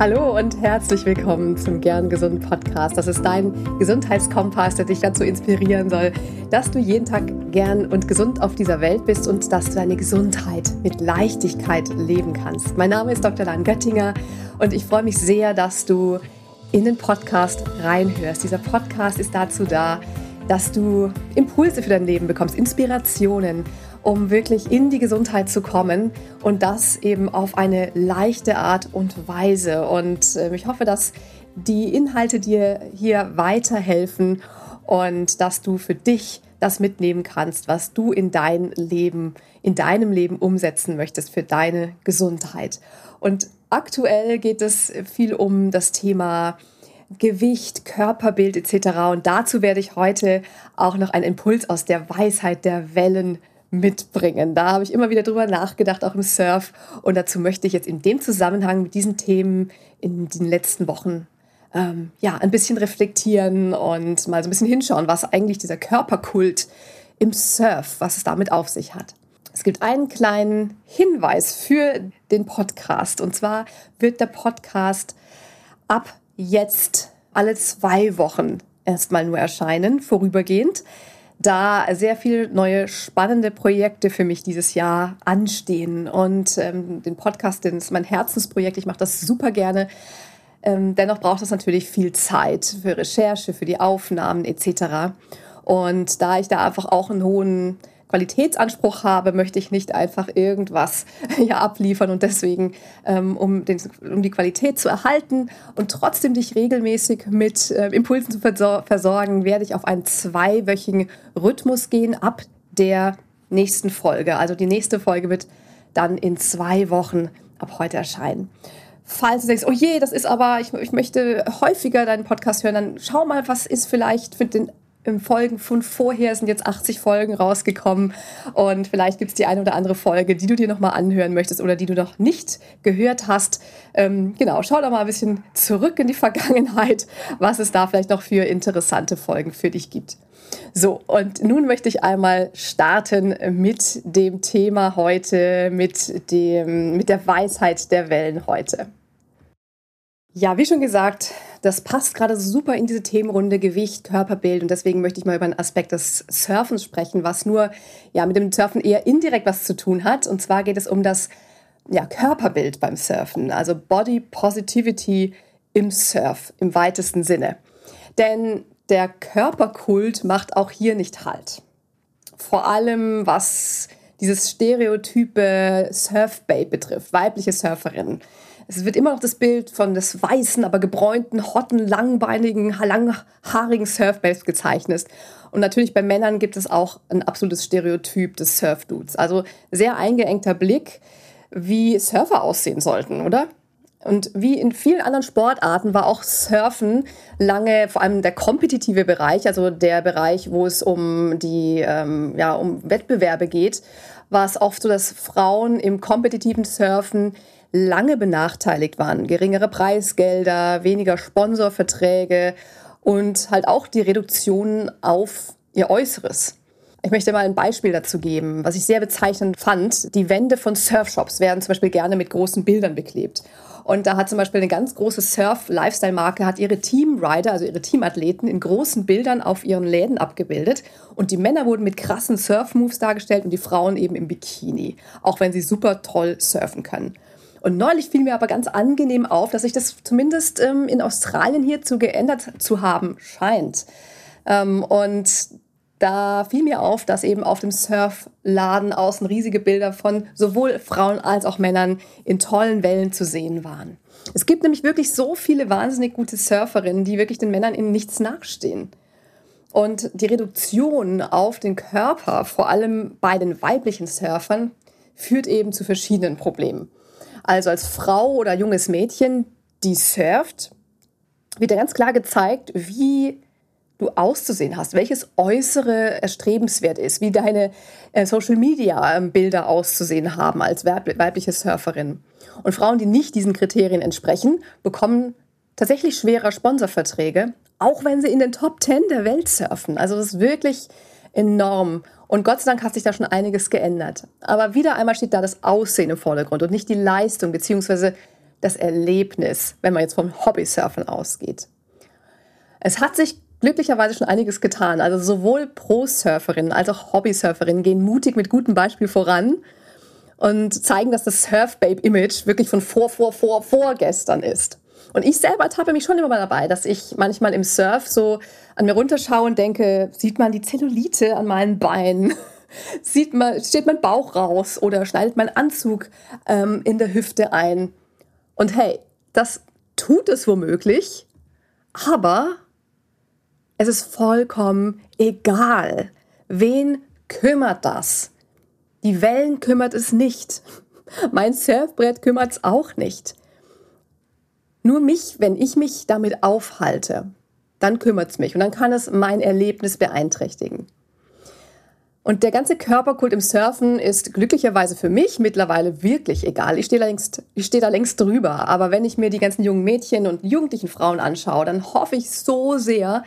Hallo und herzlich willkommen zum Gern Gesund Podcast. Das ist dein Gesundheitskompass, der dich dazu inspirieren soll, dass du jeden Tag gern und gesund auf dieser Welt bist und dass du deine Gesundheit mit Leichtigkeit leben kannst. Mein Name ist Dr. Dan Göttinger und ich freue mich sehr, dass du in den Podcast reinhörst. Dieser Podcast ist dazu da, dass du Impulse für dein Leben bekommst, Inspirationen um wirklich in die Gesundheit zu kommen und das eben auf eine leichte Art und Weise. Und äh, ich hoffe, dass die Inhalte dir hier weiterhelfen und dass du für dich das mitnehmen kannst, was du in dein Leben, in deinem Leben umsetzen möchtest für deine Gesundheit. Und aktuell geht es viel um das Thema Gewicht, Körperbild etc. Und dazu werde ich heute auch noch einen Impuls aus der Weisheit der Wellen mitbringen. Da habe ich immer wieder drüber nachgedacht, auch im Surf. Und dazu möchte ich jetzt in dem Zusammenhang mit diesen Themen in den letzten Wochen ähm, ja ein bisschen reflektieren und mal so ein bisschen hinschauen, was eigentlich dieser Körperkult im Surf, was es damit auf sich hat. Es gibt einen kleinen Hinweis für den Podcast. Und zwar wird der Podcast ab jetzt alle zwei Wochen erstmal nur erscheinen, vorübergehend da sehr viele neue spannende Projekte für mich dieses Jahr anstehen. Und ähm, den Podcast, den ist mein Herzensprojekt. Ich mache das super gerne. Ähm, dennoch braucht es natürlich viel Zeit für Recherche, für die Aufnahmen etc. Und da ich da einfach auch einen hohen Qualitätsanspruch habe, möchte ich nicht einfach irgendwas ja, abliefern und deswegen, ähm, um, den, um die Qualität zu erhalten und trotzdem dich regelmäßig mit äh, Impulsen zu versor versorgen, werde ich auf einen zweiwöchigen Rhythmus gehen ab der nächsten Folge. Also die nächste Folge wird dann in zwei Wochen ab heute erscheinen. Falls du denkst, oh je, das ist aber, ich, ich möchte häufiger deinen Podcast hören, dann schau mal, was ist vielleicht für den im Folgen von vorher sind jetzt 80 Folgen rausgekommen und vielleicht gibt es die eine oder andere Folge, die du dir nochmal anhören möchtest oder die du noch nicht gehört hast. Ähm, genau, schau doch mal ein bisschen zurück in die Vergangenheit, was es da vielleicht noch für interessante Folgen für dich gibt. So, und nun möchte ich einmal starten mit dem Thema heute, mit, dem, mit der Weisheit der Wellen heute. Ja, wie schon gesagt, das passt gerade super in diese Themenrunde Gewicht, Körperbild und deswegen möchte ich mal über einen Aspekt des Surfens sprechen, was nur ja mit dem Surfen eher indirekt was zu tun hat. Und zwar geht es um das ja, Körperbild beim Surfen, also Body Positivity im Surf im weitesten Sinne. Denn der Körperkult macht auch hier nicht Halt. Vor allem was dieses stereotype Surfbabe betrifft, weibliche Surferinnen. Es wird immer noch das Bild von des weißen, aber gebräunten, hotten, langbeinigen, langhaarigen Surfbabes gezeichnet. Und natürlich bei Männern gibt es auch ein absolutes Stereotyp des Surfdudes. Also sehr eingeengter Blick, wie Surfer aussehen sollten, oder? Und wie in vielen anderen Sportarten war auch Surfen lange vor allem der kompetitive Bereich, also der Bereich, wo es um die ähm, ja um Wettbewerbe geht, war es oft so, dass Frauen im kompetitiven Surfen lange benachteiligt waren. Geringere Preisgelder, weniger Sponsorverträge und halt auch die Reduktion auf ihr Äußeres. Ich möchte mal ein Beispiel dazu geben, was ich sehr bezeichnend fand. Die Wände von Surfshops werden zum Beispiel gerne mit großen Bildern beklebt. Und da hat zum Beispiel eine ganz große Surf-Lifestyle-Marke, hat ihre Team-Rider, also ihre Teamathleten, in großen Bildern auf ihren Läden abgebildet. Und die Männer wurden mit krassen Surf-Moves dargestellt und die Frauen eben im Bikini, auch wenn sie super toll surfen können. Und neulich fiel mir aber ganz angenehm auf, dass sich das zumindest ähm, in Australien hierzu geändert zu haben scheint. Ähm, und da fiel mir auf, dass eben auf dem Surfladen außen riesige Bilder von sowohl Frauen als auch Männern in tollen Wellen zu sehen waren. Es gibt nämlich wirklich so viele wahnsinnig gute Surferinnen, die wirklich den Männern in nichts nachstehen. Und die Reduktion auf den Körper, vor allem bei den weiblichen Surfern, führt eben zu verschiedenen Problemen. Also als Frau oder junges Mädchen, die surft, wird ja ganz klar gezeigt, wie du auszusehen hast, welches Äußere erstrebenswert ist, wie deine äh, Social-Media-Bilder auszusehen haben als weibliche Surferin. Und Frauen, die nicht diesen Kriterien entsprechen, bekommen tatsächlich schwerer Sponsorverträge, auch wenn sie in den Top 10 der Welt surfen. Also das ist wirklich enorm. Und Gott sei Dank hat sich da schon einiges geändert. Aber wieder einmal steht da das Aussehen im Vordergrund und nicht die Leistung beziehungsweise das Erlebnis, wenn man jetzt vom Hobbysurfen ausgeht. Es hat sich glücklicherweise schon einiges getan. Also sowohl Pro-Surferinnen als auch Hobby-Surferinnen gehen mutig mit gutem Beispiel voran und zeigen, dass das Surf-Babe-Image wirklich von vor, vor, vor, vorgestern ist. Und ich selber tappe mich schon immer mal dabei, dass ich manchmal im Surf so an mir runterschaue und denke, sieht man die Zellulite an meinen Beinen? sieht man, steht mein Bauch raus oder schneidet mein Anzug ähm, in der Hüfte ein? Und hey, das tut es womöglich, aber es ist vollkommen egal. Wen kümmert das? Die Wellen kümmert es nicht. Mein Surfbrett kümmert es auch nicht. Nur mich, wenn ich mich damit aufhalte, dann kümmert es mich und dann kann es mein Erlebnis beeinträchtigen. Und der ganze Körperkult im Surfen ist glücklicherweise für mich mittlerweile wirklich egal. Ich stehe da längst, ich stehe da längst drüber. Aber wenn ich mir die ganzen jungen Mädchen und jugendlichen Frauen anschaue, dann hoffe ich so sehr,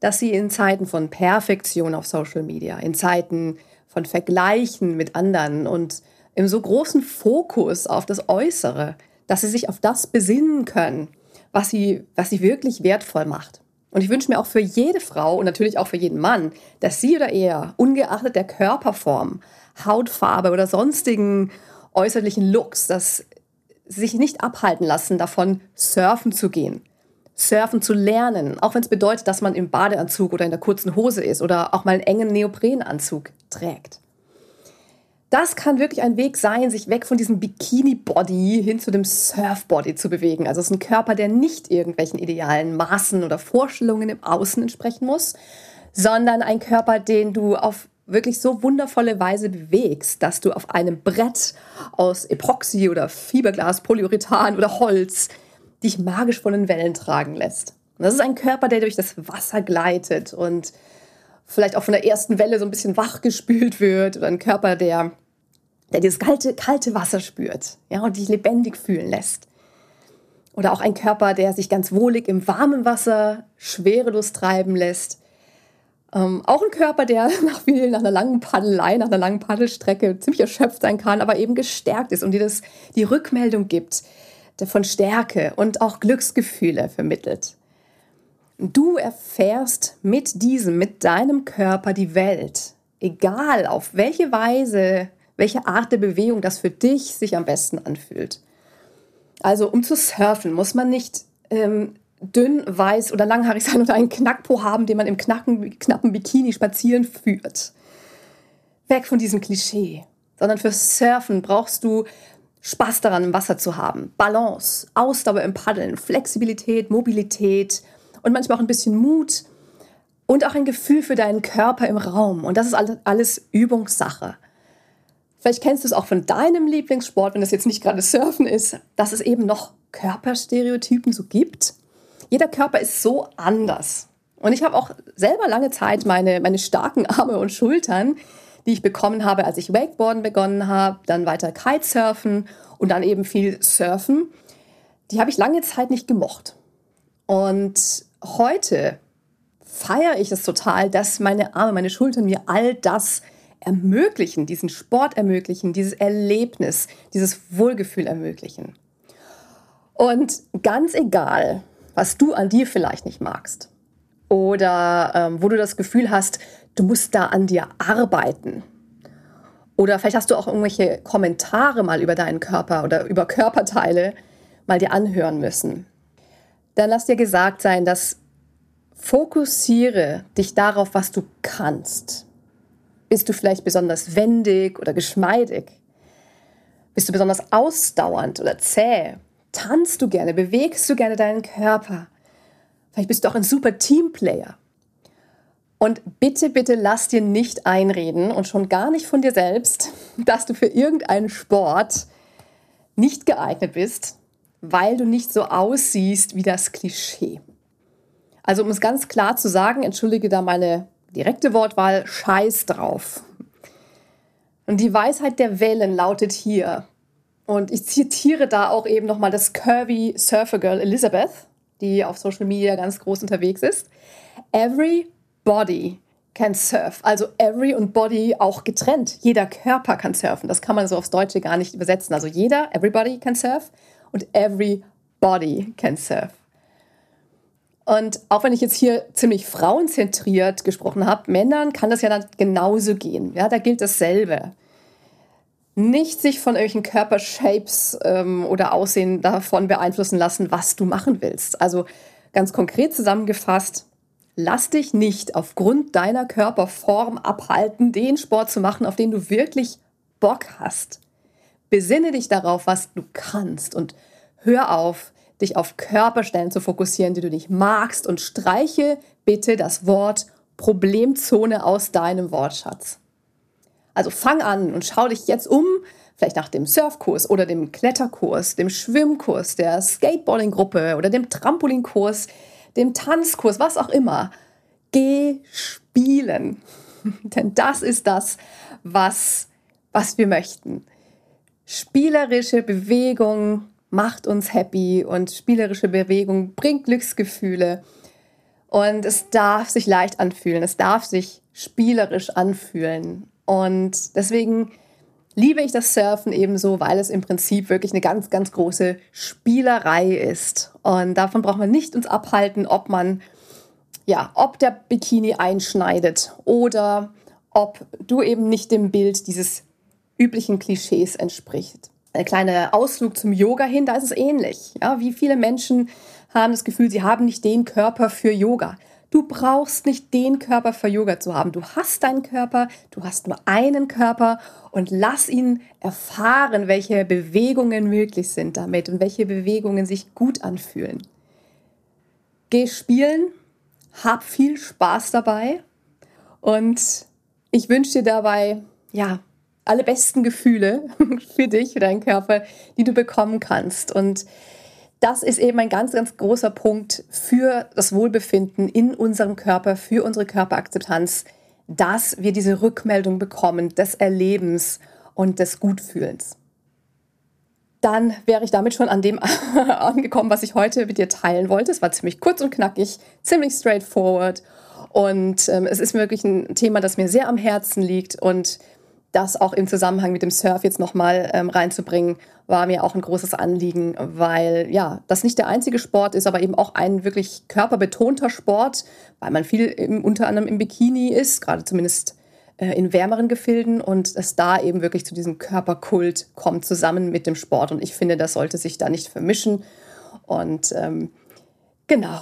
dass sie in Zeiten von Perfektion auf Social Media, in Zeiten von Vergleichen mit anderen und im so großen Fokus auf das Äußere, dass sie sich auf das besinnen können, was sie, was sie wirklich wertvoll macht. Und ich wünsche mir auch für jede Frau und natürlich auch für jeden Mann, dass sie oder er, ungeachtet der Körperform, Hautfarbe oder sonstigen äußerlichen Looks, dass sie sich nicht abhalten lassen, davon surfen zu gehen. Surfen zu lernen, auch wenn es bedeutet, dass man im Badeanzug oder in der kurzen Hose ist oder auch mal einen engen Neoprenanzug trägt. Das kann wirklich ein Weg sein, sich weg von diesem Bikini-Body hin zu dem Surf-Body zu bewegen. Also es ist ein Körper, der nicht irgendwelchen idealen Maßen oder Vorstellungen im Außen entsprechen muss, sondern ein Körper, den du auf wirklich so wundervolle Weise bewegst, dass du auf einem Brett aus Epoxy oder Fiberglas, Polyurethan oder Holz dich magisch von den Wellen tragen lässt. Und das ist ein Körper, der durch das Wasser gleitet und vielleicht auch von der ersten Welle so ein bisschen wachgespült wird oder ein Körper, der der dieses kalte, kalte Wasser spürt ja, und dich lebendig fühlen lässt. Oder auch ein Körper, der sich ganz wohlig im warmen Wasser schwerelos treiben lässt. Ähm, auch ein Körper, der nach viel, nach einer langen Paddelei, nach einer langen Paddelstrecke ziemlich erschöpft sein kann, aber eben gestärkt ist und dir das die Rückmeldung gibt von Stärke und auch Glücksgefühle vermittelt. Du erfährst mit diesem, mit deinem Körper die Welt, egal auf welche Weise welche Art der Bewegung das für dich sich am besten anfühlt. Also um zu surfen muss man nicht ähm, dünn, weiß oder langhaarig sein oder einen Knackpo haben, den man im knacken, knappen Bikini spazieren führt. Weg von diesem Klischee. Sondern für Surfen brauchst du Spaß daran, im Wasser zu haben, Balance, Ausdauer im Paddeln, Flexibilität, Mobilität und manchmal auch ein bisschen Mut und auch ein Gefühl für deinen Körper im Raum. Und das ist alles Übungssache. Vielleicht kennst du es auch von deinem Lieblingssport, wenn das jetzt nicht gerade Surfen ist, dass es eben noch Körperstereotypen so gibt. Jeder Körper ist so anders. Und ich habe auch selber lange Zeit meine, meine starken Arme und Schultern, die ich bekommen habe, als ich Wakeboarden begonnen habe, dann weiter Kitesurfen und dann eben viel Surfen. Die habe ich lange Zeit nicht gemocht. Und heute feiere ich es total, dass meine Arme, meine Schultern mir all das ermöglichen, diesen Sport ermöglichen, dieses Erlebnis, dieses Wohlgefühl ermöglichen. Und ganz egal, was du an dir vielleicht nicht magst oder ähm, wo du das Gefühl hast, du musst da an dir arbeiten. Oder vielleicht hast du auch irgendwelche Kommentare mal über deinen Körper oder über Körperteile mal dir anhören müssen. Dann lass dir gesagt sein, dass fokussiere dich darauf, was du kannst. Bist du vielleicht besonders wendig oder geschmeidig? Bist du besonders ausdauernd oder zäh? Tanzt du gerne? Bewegst du gerne deinen Körper? Vielleicht bist du auch ein super Teamplayer. Und bitte, bitte lass dir nicht einreden und schon gar nicht von dir selbst, dass du für irgendeinen Sport nicht geeignet bist, weil du nicht so aussiehst wie das Klischee. Also um es ganz klar zu sagen, entschuldige da meine direkte Wortwahl, scheiß drauf. Und die Weisheit der Wellen lautet hier, und ich zitiere da auch eben nochmal das Curvy Surfer Girl Elizabeth, die auf Social Media ganz groß unterwegs ist. Every body can surf. Also every und body auch getrennt. Jeder Körper kann surfen. Das kann man so aufs Deutsche gar nicht übersetzen. Also jeder, everybody can surf. und everybody can surf. Und auch wenn ich jetzt hier ziemlich frauenzentriert gesprochen habe, Männern kann das ja dann genauso gehen. Ja, da gilt dasselbe. Nicht sich von irgendwelchen Körpershapes ähm, oder Aussehen davon beeinflussen lassen, was du machen willst. Also ganz konkret zusammengefasst, lass dich nicht aufgrund deiner Körperform abhalten, den Sport zu machen, auf den du wirklich Bock hast. Besinne dich darauf, was du kannst und hör auf, dich auf Körperstellen zu fokussieren, die du nicht magst und streiche bitte das Wort Problemzone aus deinem Wortschatz. Also fang an und schau dich jetzt um, vielleicht nach dem Surfkurs oder dem Kletterkurs, dem Schwimmkurs, der Skateboardinggruppe oder dem Trampolinkurs, dem Tanzkurs, was auch immer. Geh spielen. Denn das ist das, was, was wir möchten. Spielerische Bewegung macht uns happy und spielerische Bewegung bringt Glücksgefühle. Und es darf sich leicht anfühlen, es darf sich spielerisch anfühlen. Und deswegen liebe ich das Surfen ebenso, weil es im Prinzip wirklich eine ganz, ganz große Spielerei ist. Und davon braucht man nicht uns abhalten, ob man, ja, ob der Bikini einschneidet oder ob du eben nicht dem Bild dieses üblichen Klischees entspricht ein kleiner Ausflug zum Yoga hin, da ist es ähnlich. Ja, wie viele Menschen haben das Gefühl, sie haben nicht den Körper für Yoga. Du brauchst nicht den Körper für Yoga zu haben. Du hast deinen Körper, du hast nur einen Körper und lass ihn erfahren, welche Bewegungen möglich sind damit und welche Bewegungen sich gut anfühlen. Geh spielen, hab viel Spaß dabei und ich wünsche dir dabei, ja, alle besten Gefühle für dich, für deinen Körper, die du bekommen kannst. Und das ist eben ein ganz, ganz großer Punkt für das Wohlbefinden in unserem Körper, für unsere Körperakzeptanz, dass wir diese Rückmeldung bekommen des Erlebens und des Gutfühlens. Dann wäre ich damit schon an dem angekommen, was ich heute mit dir teilen wollte. Es war ziemlich kurz und knackig, ziemlich straightforward. Und ähm, es ist wirklich ein Thema, das mir sehr am Herzen liegt und das auch im Zusammenhang mit dem Surf jetzt nochmal ähm, reinzubringen, war mir auch ein großes Anliegen, weil ja, das nicht der einzige Sport ist, aber eben auch ein wirklich körperbetonter Sport, weil man viel im, unter anderem im Bikini ist, gerade zumindest äh, in wärmeren Gefilden und es da eben wirklich zu diesem Körperkult kommt, zusammen mit dem Sport. Und ich finde, das sollte sich da nicht vermischen. Und ähm, genau,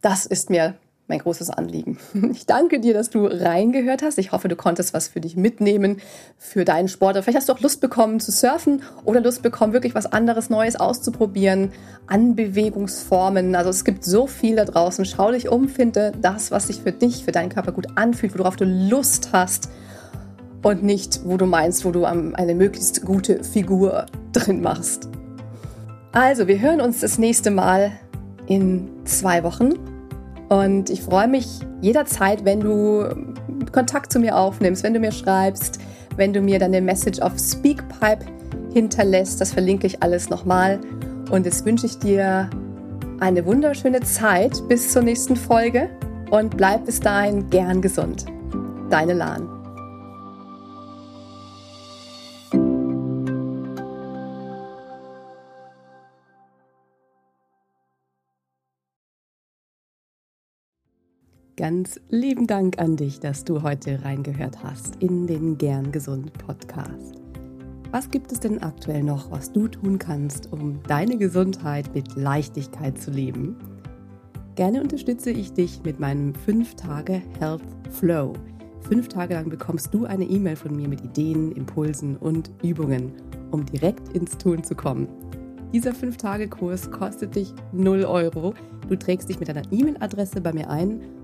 das ist mir mein großes Anliegen. Ich danke dir, dass du reingehört hast. Ich hoffe, du konntest was für dich mitnehmen, für deinen Sport. Vielleicht hast du auch Lust bekommen zu surfen oder Lust bekommen, wirklich was anderes Neues auszuprobieren an Bewegungsformen. Also es gibt so viel da draußen. Schau dich um, finde das, was sich für dich, für deinen Körper gut anfühlt, worauf du Lust hast und nicht, wo du meinst, wo du eine möglichst gute Figur drin machst. Also, wir hören uns das nächste Mal in zwei Wochen. Und ich freue mich jederzeit, wenn du Kontakt zu mir aufnimmst, wenn du mir schreibst, wenn du mir deine Message auf Speakpipe hinterlässt. Das verlinke ich alles nochmal. Und jetzt wünsche ich dir eine wunderschöne Zeit bis zur nächsten Folge und bleib bis dahin gern gesund. Deine Lahn. Ganz lieben Dank an dich, dass du heute reingehört hast in den Gern Gesund Podcast. Was gibt es denn aktuell noch, was du tun kannst, um deine Gesundheit mit Leichtigkeit zu leben? Gerne unterstütze ich dich mit meinem 5-Tage Health Flow. Fünf Tage lang bekommst du eine E-Mail von mir mit Ideen, Impulsen und Übungen, um direkt ins Tun zu kommen. Dieser 5-Tage-Kurs kostet dich 0 Euro. Du trägst dich mit deiner E-Mail-Adresse bei mir ein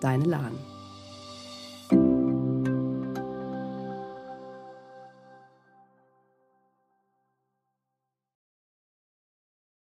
deine Lahn.